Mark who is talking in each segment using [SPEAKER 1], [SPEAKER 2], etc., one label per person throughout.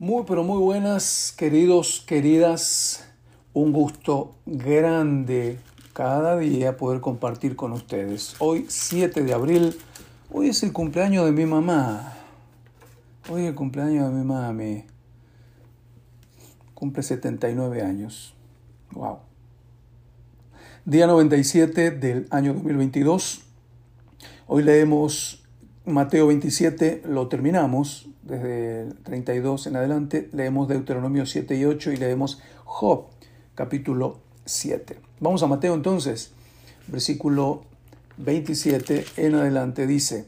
[SPEAKER 1] Muy, pero muy buenas, queridos, queridas. Un gusto grande cada día poder compartir con ustedes. Hoy, 7 de abril, hoy es el cumpleaños de mi mamá. Hoy es el cumpleaños de mi mami. Cumple 79 años. Wow. Día 97 del año 2022. Hoy leemos Mateo 27, lo terminamos desde el 32 en adelante, leemos Deuteronomio 7 y 8 y leemos Job capítulo 7. Vamos a Mateo entonces, versículo 27 en adelante dice,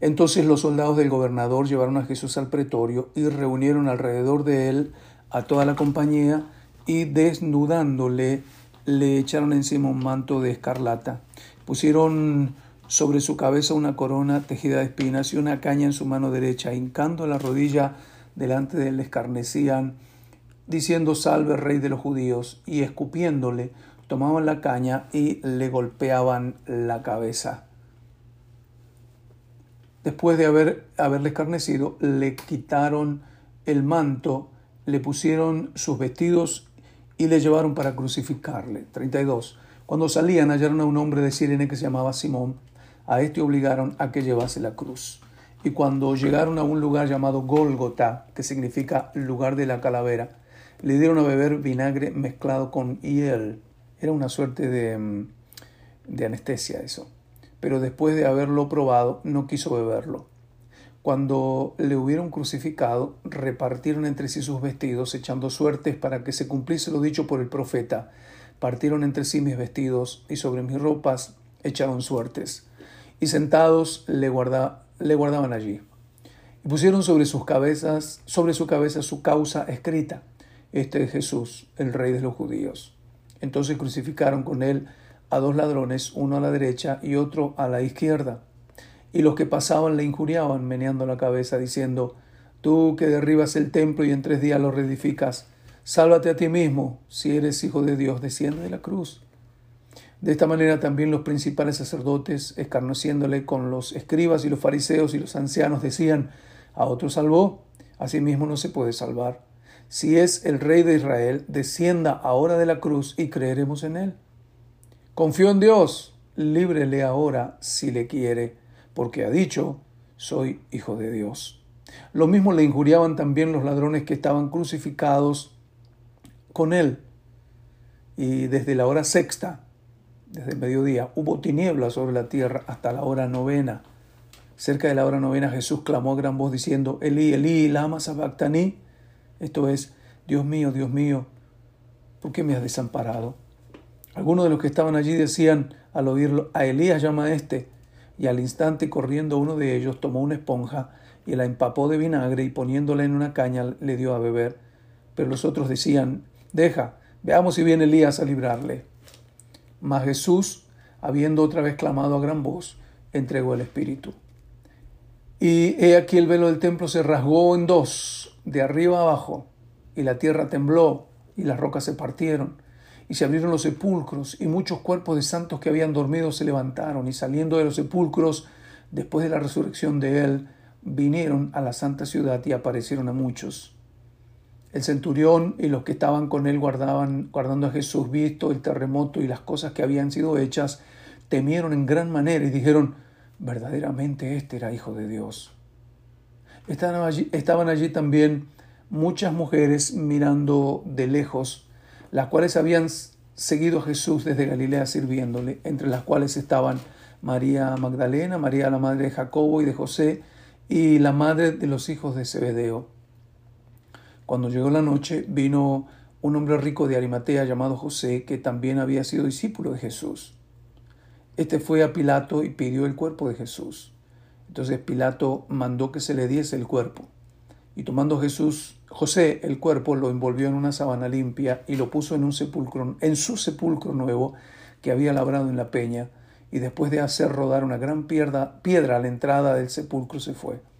[SPEAKER 1] entonces los soldados del gobernador llevaron a Jesús al pretorio y reunieron alrededor de él a toda la compañía y desnudándole le echaron encima un manto de escarlata. Pusieron sobre su cabeza una corona tejida de espinas y una caña en su mano derecha, hincando la rodilla delante de él, escarnecían, diciendo salve rey de los judíos, y escupiéndole, tomaban la caña y le golpeaban la cabeza. Después de haber, haberle escarnecido, le quitaron el manto, le pusieron sus vestidos y le llevaron para crucificarle. 32. Cuando salían hallaron a un hombre de Sirene que se llamaba Simón. A este obligaron a que llevase la cruz. Y cuando llegaron a un lugar llamado Gólgota, que significa lugar de la calavera, le dieron a beber vinagre mezclado con hiel. Era una suerte de, mm, de anestesia eso. Pero después de haberlo probado, no quiso beberlo. Cuando le hubieron crucificado, repartieron entre sí sus vestidos, echando suertes para que se cumpliese lo dicho por el profeta. Partieron entre sí mis vestidos, y sobre mis ropas echaron suertes. Y sentados le, guardaban allí. Y pusieron sobre sus cabezas, sobre su cabeza su causa escrita. Este es Jesús, el rey de los judíos. Entonces crucificaron con él a dos ladrones, uno a la derecha y otro a la izquierda. Y los que pasaban le injuriaban, meneando la cabeza, diciendo, Tú que derribas el templo y en tres días lo reedificas, sálvate a ti mismo, si eres hijo de Dios, desciende de la cruz. De esta manera también los principales sacerdotes, escarneciéndole con los escribas y los fariseos y los ancianos, decían, a otro salvó, a sí mismo no se puede salvar. Si es el rey de Israel, descienda ahora de la cruz y creeremos en él. Confío en Dios, líbrele ahora si le quiere porque ha dicho, soy hijo de Dios. Lo mismo le injuriaban también los ladrones que estaban crucificados con él. Y desde la hora sexta, desde el mediodía, hubo tinieblas sobre la tierra hasta la hora novena. Cerca de la hora novena Jesús clamó a gran voz diciendo, Elí, Elí, lama sabactaní. Esto es, Dios mío, Dios mío, ¿por qué me has desamparado? Algunos de los que estaban allí decían al oírlo, a Elías llama a este y al instante corriendo uno de ellos tomó una esponja y la empapó de vinagre y poniéndola en una caña le dio a beber. Pero los otros decían, deja, veamos si viene Elías a librarle. Mas Jesús, habiendo otra vez clamado a gran voz, entregó el Espíritu. Y he aquí el velo del templo se rasgó en dos, de arriba abajo, y la tierra tembló, y las rocas se partieron, y se abrieron los sepulcros, y muchos cuerpos de santos que habían dormido se levantaron, y saliendo de los sepulcros, después de la resurrección de él, vinieron a la santa ciudad y aparecieron a muchos. El centurión y los que estaban con él guardaban, guardando a Jesús, visto el terremoto y las cosas que habían sido hechas, temieron en gran manera y dijeron, verdaderamente este era hijo de Dios. Estaban allí, estaban allí también muchas mujeres mirando de lejos las cuales habían seguido a Jesús desde Galilea sirviéndole, entre las cuales estaban María Magdalena, María la madre de Jacobo y de José, y la madre de los hijos de Zebedeo. Cuando llegó la noche, vino un hombre rico de Arimatea llamado José, que también había sido discípulo de Jesús. Este fue a Pilato y pidió el cuerpo de Jesús. Entonces Pilato mandó que se le diese el cuerpo. Y tomando Jesús, José el cuerpo lo envolvió en una sábana limpia y lo puso en un sepulcro, en su sepulcro nuevo que había labrado en la peña, y después de hacer rodar una gran piedra, piedra a la entrada del sepulcro se fue.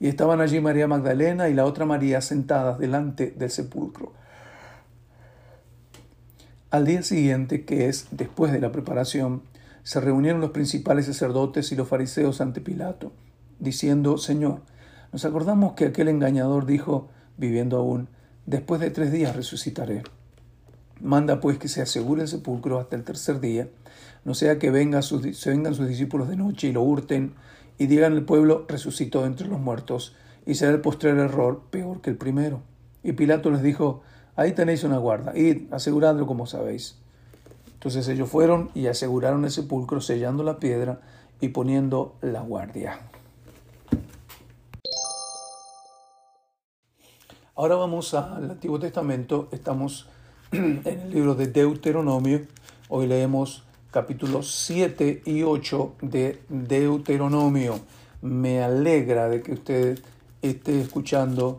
[SPEAKER 1] Y estaban allí María Magdalena y la otra María sentadas delante del sepulcro. Al día siguiente, que es después de la preparación, se reunieron los principales sacerdotes y los fariseos ante Pilato, diciendo, Señor, Nos acordamos que aquel engañador dijo, viviendo aún, después de tres días resucitaré. Manda pues que se asegure el sepulcro hasta el tercer día, no sea que se vengan sus discípulos de noche y lo hurten y digan el pueblo resucitó entre los muertos, y será el postrer error peor que el primero. Y Pilato les dijo, ahí tenéis una guarda, id, aseguradlo como sabéis. Entonces ellos fueron y aseguraron el sepulcro, sellando la piedra y poniendo la guardia. Ahora vamos al Antiguo Testamento, estamos en el libro de Deuteronomio, hoy leemos capítulos 7 y 8 de Deuteronomio. Me alegra de que usted esté escuchando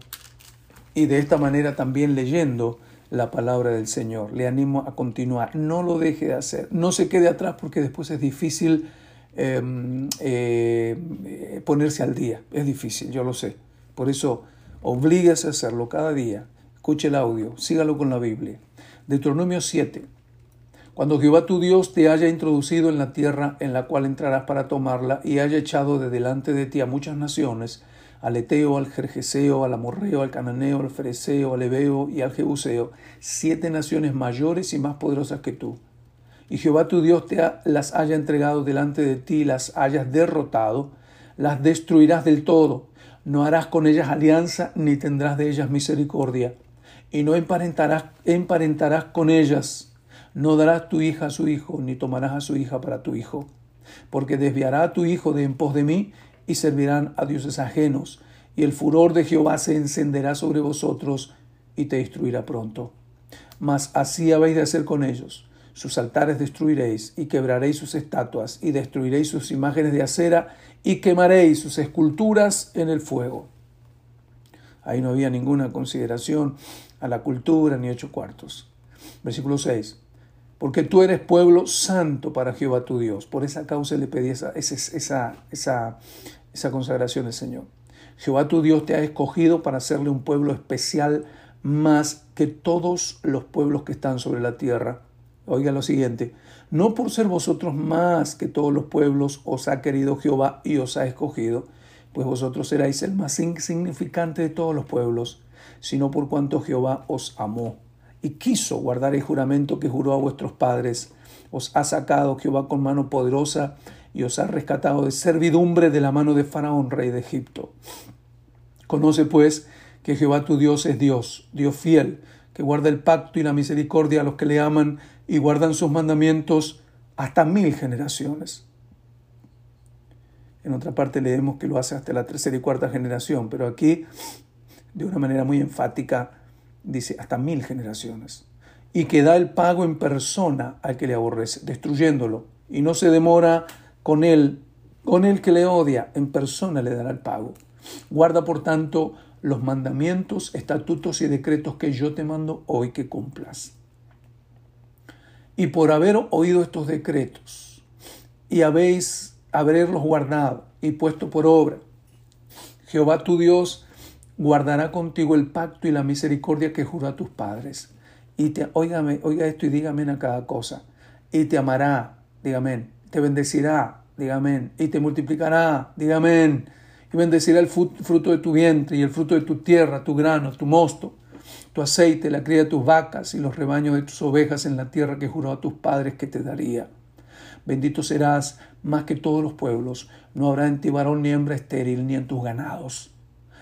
[SPEAKER 1] y de esta manera también leyendo la palabra del Señor. Le animo a continuar. No lo deje de hacer. No se quede atrás porque después es difícil em, eh, ponerse al día. Es difícil, yo lo sé. Por eso, oblíguese a hacerlo cada día. Escuche el audio, sígalo con la Biblia. Deuteronomio 7. Cuando Jehová tu Dios te haya introducido en la tierra en la cual entrarás para tomarla y haya echado de delante de ti a muchas naciones, al Eteo, al Jerjeseo, al Amorreo, al Cananeo, al Fereceo, al Ebeo y al Jebuseo, siete naciones mayores y más poderosas que tú. Y Jehová tu Dios te las haya entregado delante de ti, las hayas derrotado, las destruirás del todo. No harás con ellas alianza, ni tendrás de ellas misericordia. Y no emparentarás, emparentarás con ellas no darás tu hija a su hijo, ni tomarás a su hija para tu hijo, porque desviará a tu hijo de en pos de mí, y servirán a dioses ajenos, y el furor de Jehová se encenderá sobre vosotros, y te destruirá pronto. Mas así habéis de hacer con ellos. Sus altares destruiréis, y quebraréis sus estatuas, y destruiréis sus imágenes de acera, y quemaréis sus esculturas en el fuego. Ahí no había ninguna consideración a la cultura ni ocho cuartos. Versículo 6 porque tú eres pueblo santo para Jehová tu Dios. Por esa causa le pedí esa, esa, esa, esa consagración del Señor. Jehová tu Dios te ha escogido para hacerle un pueblo especial más que todos los pueblos que están sobre la tierra. Oiga lo siguiente, no por ser vosotros más que todos los pueblos os ha querido Jehová y os ha escogido, pues vosotros seráis el más insignificante de todos los pueblos, sino por cuanto Jehová os amó y quiso guardar el juramento que juró a vuestros padres. Os ha sacado Jehová con mano poderosa y os ha rescatado de servidumbre de la mano de Faraón, rey de Egipto. Conoce pues que Jehová tu Dios es Dios, Dios fiel, que guarda el pacto y la misericordia a los que le aman y guardan sus mandamientos hasta mil generaciones. En otra parte leemos que lo hace hasta la tercera y cuarta generación, pero aquí, de una manera muy enfática, dice, hasta mil generaciones, y que da el pago en persona al que le aborrece, destruyéndolo, y no se demora con él, con el que le odia, en persona le dará el pago. Guarda, por tanto, los mandamientos, estatutos y decretos que yo te mando hoy que cumplas. Y por haber oído estos decretos, y habéis haberlos guardado y puesto por obra, Jehová tu Dios guardará contigo el pacto y la misericordia que juró a tus padres. Y te, óigame, oiga esto y dígame a cada cosa. Y te amará, dígame, te bendecirá, dígame, y te multiplicará, dígame, y bendecirá el fruto de tu vientre y el fruto de tu tierra, tu grano, tu mosto, tu aceite, la cría de tus vacas y los rebaños de tus ovejas en la tierra que juró a tus padres que te daría. Bendito serás más que todos los pueblos, no habrá en ti varón ni hembra estéril, ni en tus ganados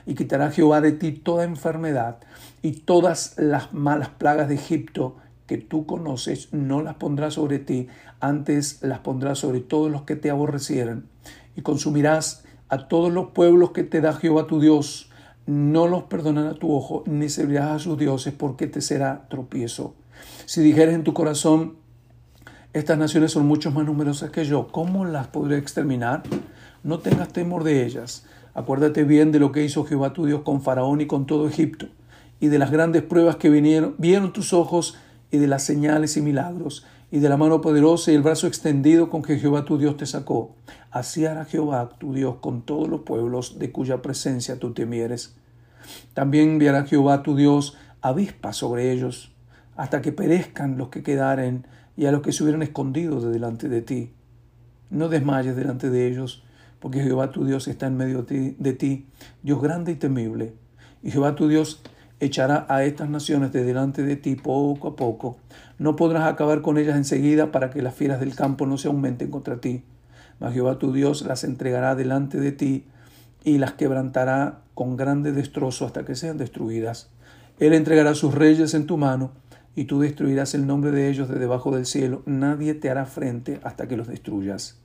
[SPEAKER 1] y quitará Jehová de ti toda enfermedad y todas las malas plagas de Egipto que tú conoces, no las pondrá sobre ti, antes las pondrá sobre todos los que te aborrecieren. Y consumirás a todos los pueblos que te da Jehová tu Dios, no los perdonará tu ojo, ni servirás a sus dioses, porque te será tropiezo. Si dijeres en tu corazón, estas naciones son mucho más numerosas que yo, ¿cómo las podré exterminar? No tengas temor de ellas Acuérdate bien de lo que hizo Jehová tu Dios con Faraón y con todo Egipto, y de las grandes pruebas que vinieron, vieron tus ojos, y de las señales y milagros, y de la mano poderosa y el brazo extendido con que Jehová tu Dios te sacó. Así hará Jehová tu Dios con todos los pueblos de cuya presencia tú temieres. También enviará Jehová tu Dios avispas sobre ellos, hasta que perezcan los que quedaren y a los que se hubieran escondido de delante de ti. No desmayes delante de ellos, porque Jehová tu Dios está en medio de ti, Dios grande y temible. Y Jehová tu Dios echará a estas naciones de delante de ti poco a poco. No podrás acabar con ellas enseguida para que las fieras del campo no se aumenten contra ti. Mas Jehová tu Dios las entregará delante de ti y las quebrantará con grande destrozo hasta que sean destruidas. Él entregará sus reyes en tu mano y tú destruirás el nombre de ellos de debajo del cielo. Nadie te hará frente hasta que los destruyas.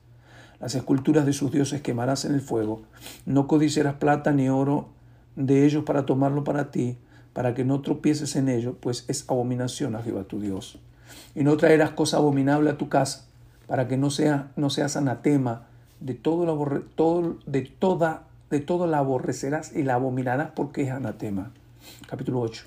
[SPEAKER 1] Las esculturas de sus dioses quemarás en el fuego. No codiciarás plata ni oro de ellos para tomarlo para ti, para que no tropieces en ello, pues es abominación a Jehová tu Dios. Y no traerás cosa abominable a tu casa, para que no, sea, no seas anatema, de todo, la, todo, de, toda, de todo la aborrecerás y la abominarás porque es anatema. Capítulo 8.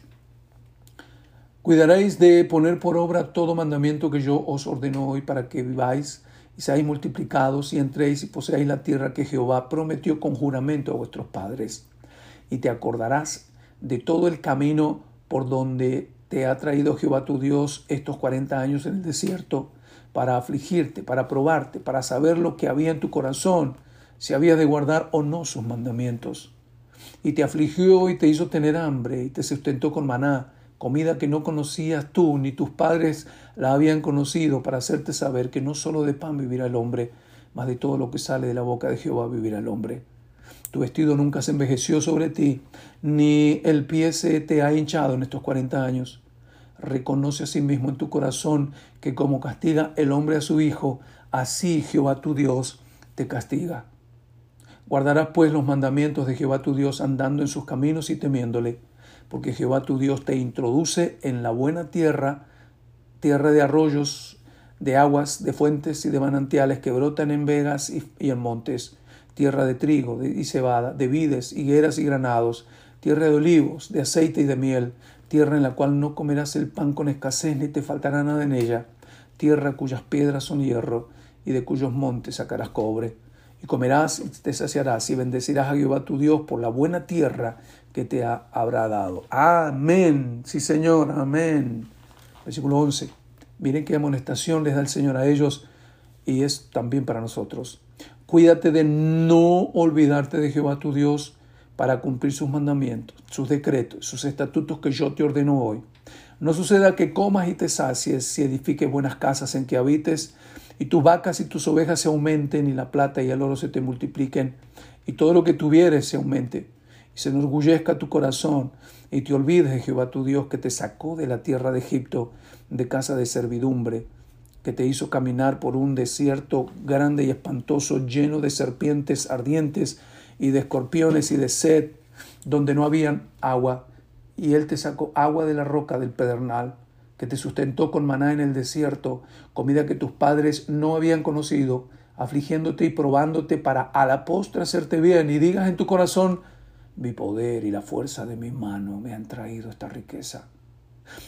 [SPEAKER 1] Cuidaréis de poner por obra todo mandamiento que yo os ordeno hoy para que viváis y seáis multiplicados y entréis y poseáis la tierra que Jehová prometió con juramento a vuestros padres. Y te acordarás de todo el camino por donde te ha traído Jehová tu Dios estos cuarenta años en el desierto, para afligirte, para probarte, para saber lo que había en tu corazón, si había de guardar o no sus mandamientos. Y te afligió y te hizo tener hambre, y te sustentó con maná, comida que no conocías tú ni tus padres la habían conocido, para hacerte saber que no solo de pan vivirá el hombre, mas de todo lo que sale de la boca de Jehová vivirá el hombre. Tu vestido nunca se envejeció sobre ti, ni el pie se te ha hinchado en estos cuarenta años. Reconoce a sí mismo en tu corazón que como castiga el hombre a su hijo, así Jehová tu Dios te castiga. Guardarás pues los mandamientos de Jehová tu Dios andando en sus caminos y temiéndole, porque Jehová tu Dios te introduce en la buena tierra, tierra de arroyos, de aguas, de fuentes y de manantiales que brotan en vegas y, en montes, tierra de trigo y cebada, de vides, higueras y granados, tierra de olivos, de aceite y de miel, tierra en la cual no comerás el pan con escasez ni te faltará nada en ella, tierra cuyas piedras son hierro y de cuyos montes sacarás cobre. Y comerás y te saciarás y bendecirás a Jehová tu Dios por la buena tierra que te habrá dado. Amén. Sí, Señor, amén. Versículo 11. Miren qué amonestación les da el Señor a ellos y es también para nosotros. Cuídate de no olvidarte de Jehová tu Dios para cumplir sus mandamientos, sus decretos, sus estatutos que yo te ordeno hoy. No suceda que comas y te sacies y edifiques buenas casas en que habites, y tus vacas y tus ovejas se aumenten, y la plata y el oro se te multipliquen, y todo lo que tuvieres se aumente y se enorgullezca tu corazón y te olvides de Jehová tu Dios que te sacó de la tierra de Egipto, de casa de servidumbre, que te hizo caminar por un desierto grande y espantoso, lleno de serpientes ardientes y de escorpiones y de sed, donde no habían agua, y él te sacó agua de la roca del pedernal, que te sustentó con maná en el desierto, comida que tus padres no habían conocido, afligiéndote y probándote para a la postre hacerte bien, y digas en tu corazón, mi poder y la fuerza de mi mano me han traído esta riqueza.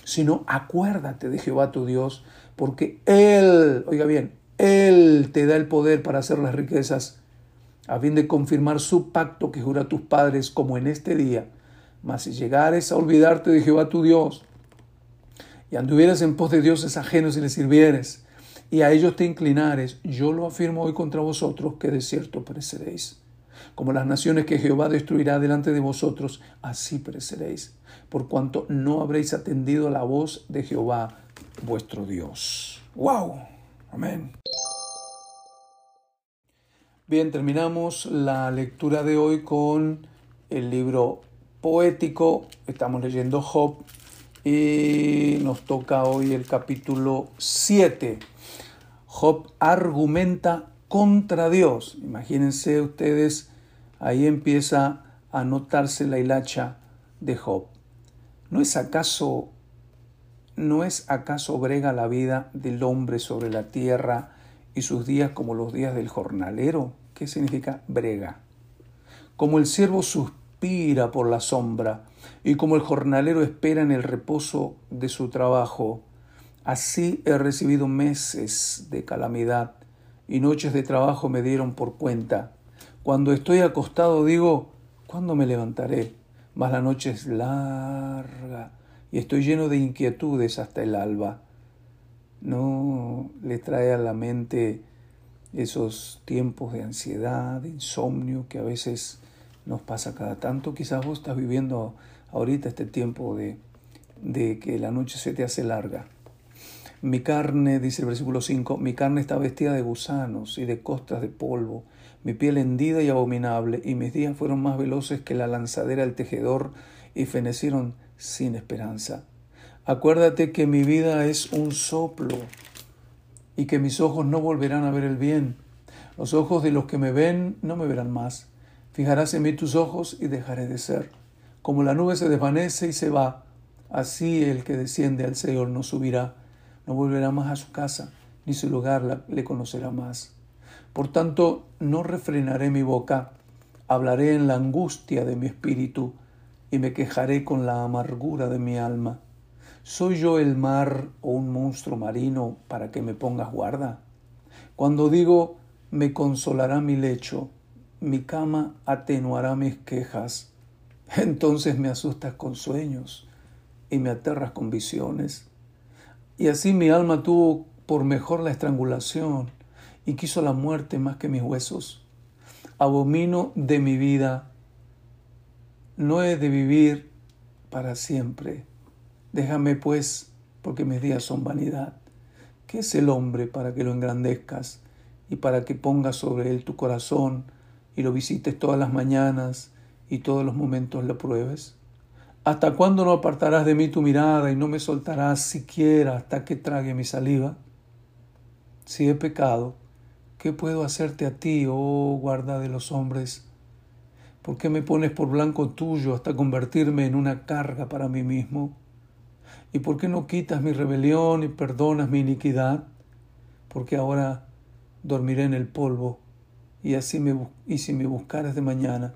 [SPEAKER 1] Sino acuérdate de Jehová tu Dios, porque Él, oiga bien, Él te da el poder para hacer las riquezas, a fin de confirmar su pacto que jura a tus padres, como en este día. Mas si llegares a olvidarte de Jehová tu Dios, y anduvieras en pos de dioses ajenos y les sirvieres, y a ellos te inclinares, yo lo afirmo hoy contra vosotros, que de cierto pereceréis. Como las naciones que Jehová destruirá delante de vosotros, así pereceréis, por cuanto no habréis atendido la voz de Jehová vuestro Dios. ¡Wow! Amén. Bien, terminamos la lectura de hoy con el libro poético. Estamos leyendo Job y nos toca hoy el capítulo 7. Job argumenta contra Dios. Imagínense ustedes, ahí empieza a notarse la hilacha de Job. ¿No es acaso no es acaso brega la vida del hombre sobre la tierra y sus días como los días del jornalero? ¿Qué significa brega? Como el siervo suspira por la sombra y como el jornalero espera en el reposo de su trabajo, así he recibido meses de calamidad y noches de trabajo me dieron por cuenta. Cuando estoy acostado digo, ¿cuándo me levantaré? Mas la noche es larga y estoy lleno de inquietudes hasta el alba. No le trae a la mente esos tiempos de ansiedad, de insomnio que a veces nos pasa cada tanto. Quizás vos estás viviendo ahorita este tiempo de, que la noche se te hace larga. Mi carne, dice el versículo 5, mi carne está vestida de gusanos y de costas de polvo, mi piel hendida y abominable, y mis días fueron más veloces que la lanzadera del tejedor y fenecieron sin esperanza. Acuérdate que mi vida es un soplo y que mis ojos no volverán a ver el bien. Los ojos de los que me ven no me verán más. Fijarás en mí tus ojos y dejaré de ser. Como la nube se desvanece y se va, así el que desciende al Señor no subirá, no volverá más a su casa, ni su lugar le conocerá más. Por tanto, no refrenaré mi boca, hablaré en la angustia de mi espíritu, y me quejaré con la amargura de mi alma. ¿Soy yo el mar o un monstruo marino para que me pongas guarda? Cuando digo, me consolará mi lecho, mi cama atenuará mis quejas, entonces me asustas con sueños y me aterras con visiones. Y así mi alma tuvo por mejor la estrangulación y quiso la muerte más que mis huesos. Abomino de mi vida, no he de vivir para siempre Déjame pues, porque mis días son vanidad. ¿Qué es el hombre para que lo engrandezcas y para que pongas sobre él tu corazón y lo visites todas las mañanas y todos los momentos lo pruebes? ¿Hasta cuándo no apartarás de mí tu mirada y no me soltarás siquiera hasta que trague mi saliva? Si he pecado, ¿qué puedo hacerte a ti, oh guarda de los hombres? ¿Por qué me pones por blanco tuyo hasta convertirme en una carga para mí mismo? ¿Y por qué no quitas mi rebelión y perdonas mi iniquidad? Porque ahora dormiré en el polvo y así me y si me buscares de mañana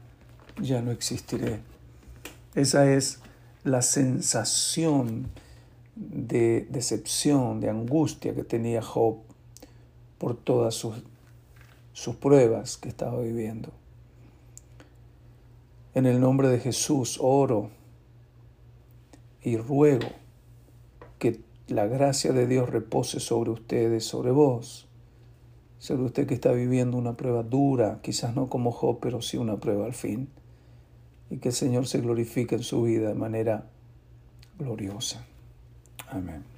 [SPEAKER 1] ya no existiré. Esa es la sensación de decepción, de angustia que tenía Job por todas sus, sus pruebas que estaba viviendo. En el nombre de Jesús oro y ruego que la gracia de Dios repose sobre ustedes, sobre vos, sobre usted que está viviendo una prueba dura, quizás no como Job, pero sí una prueba al fin, y que el Señor se glorifique en su vida de manera gloriosa. Amén.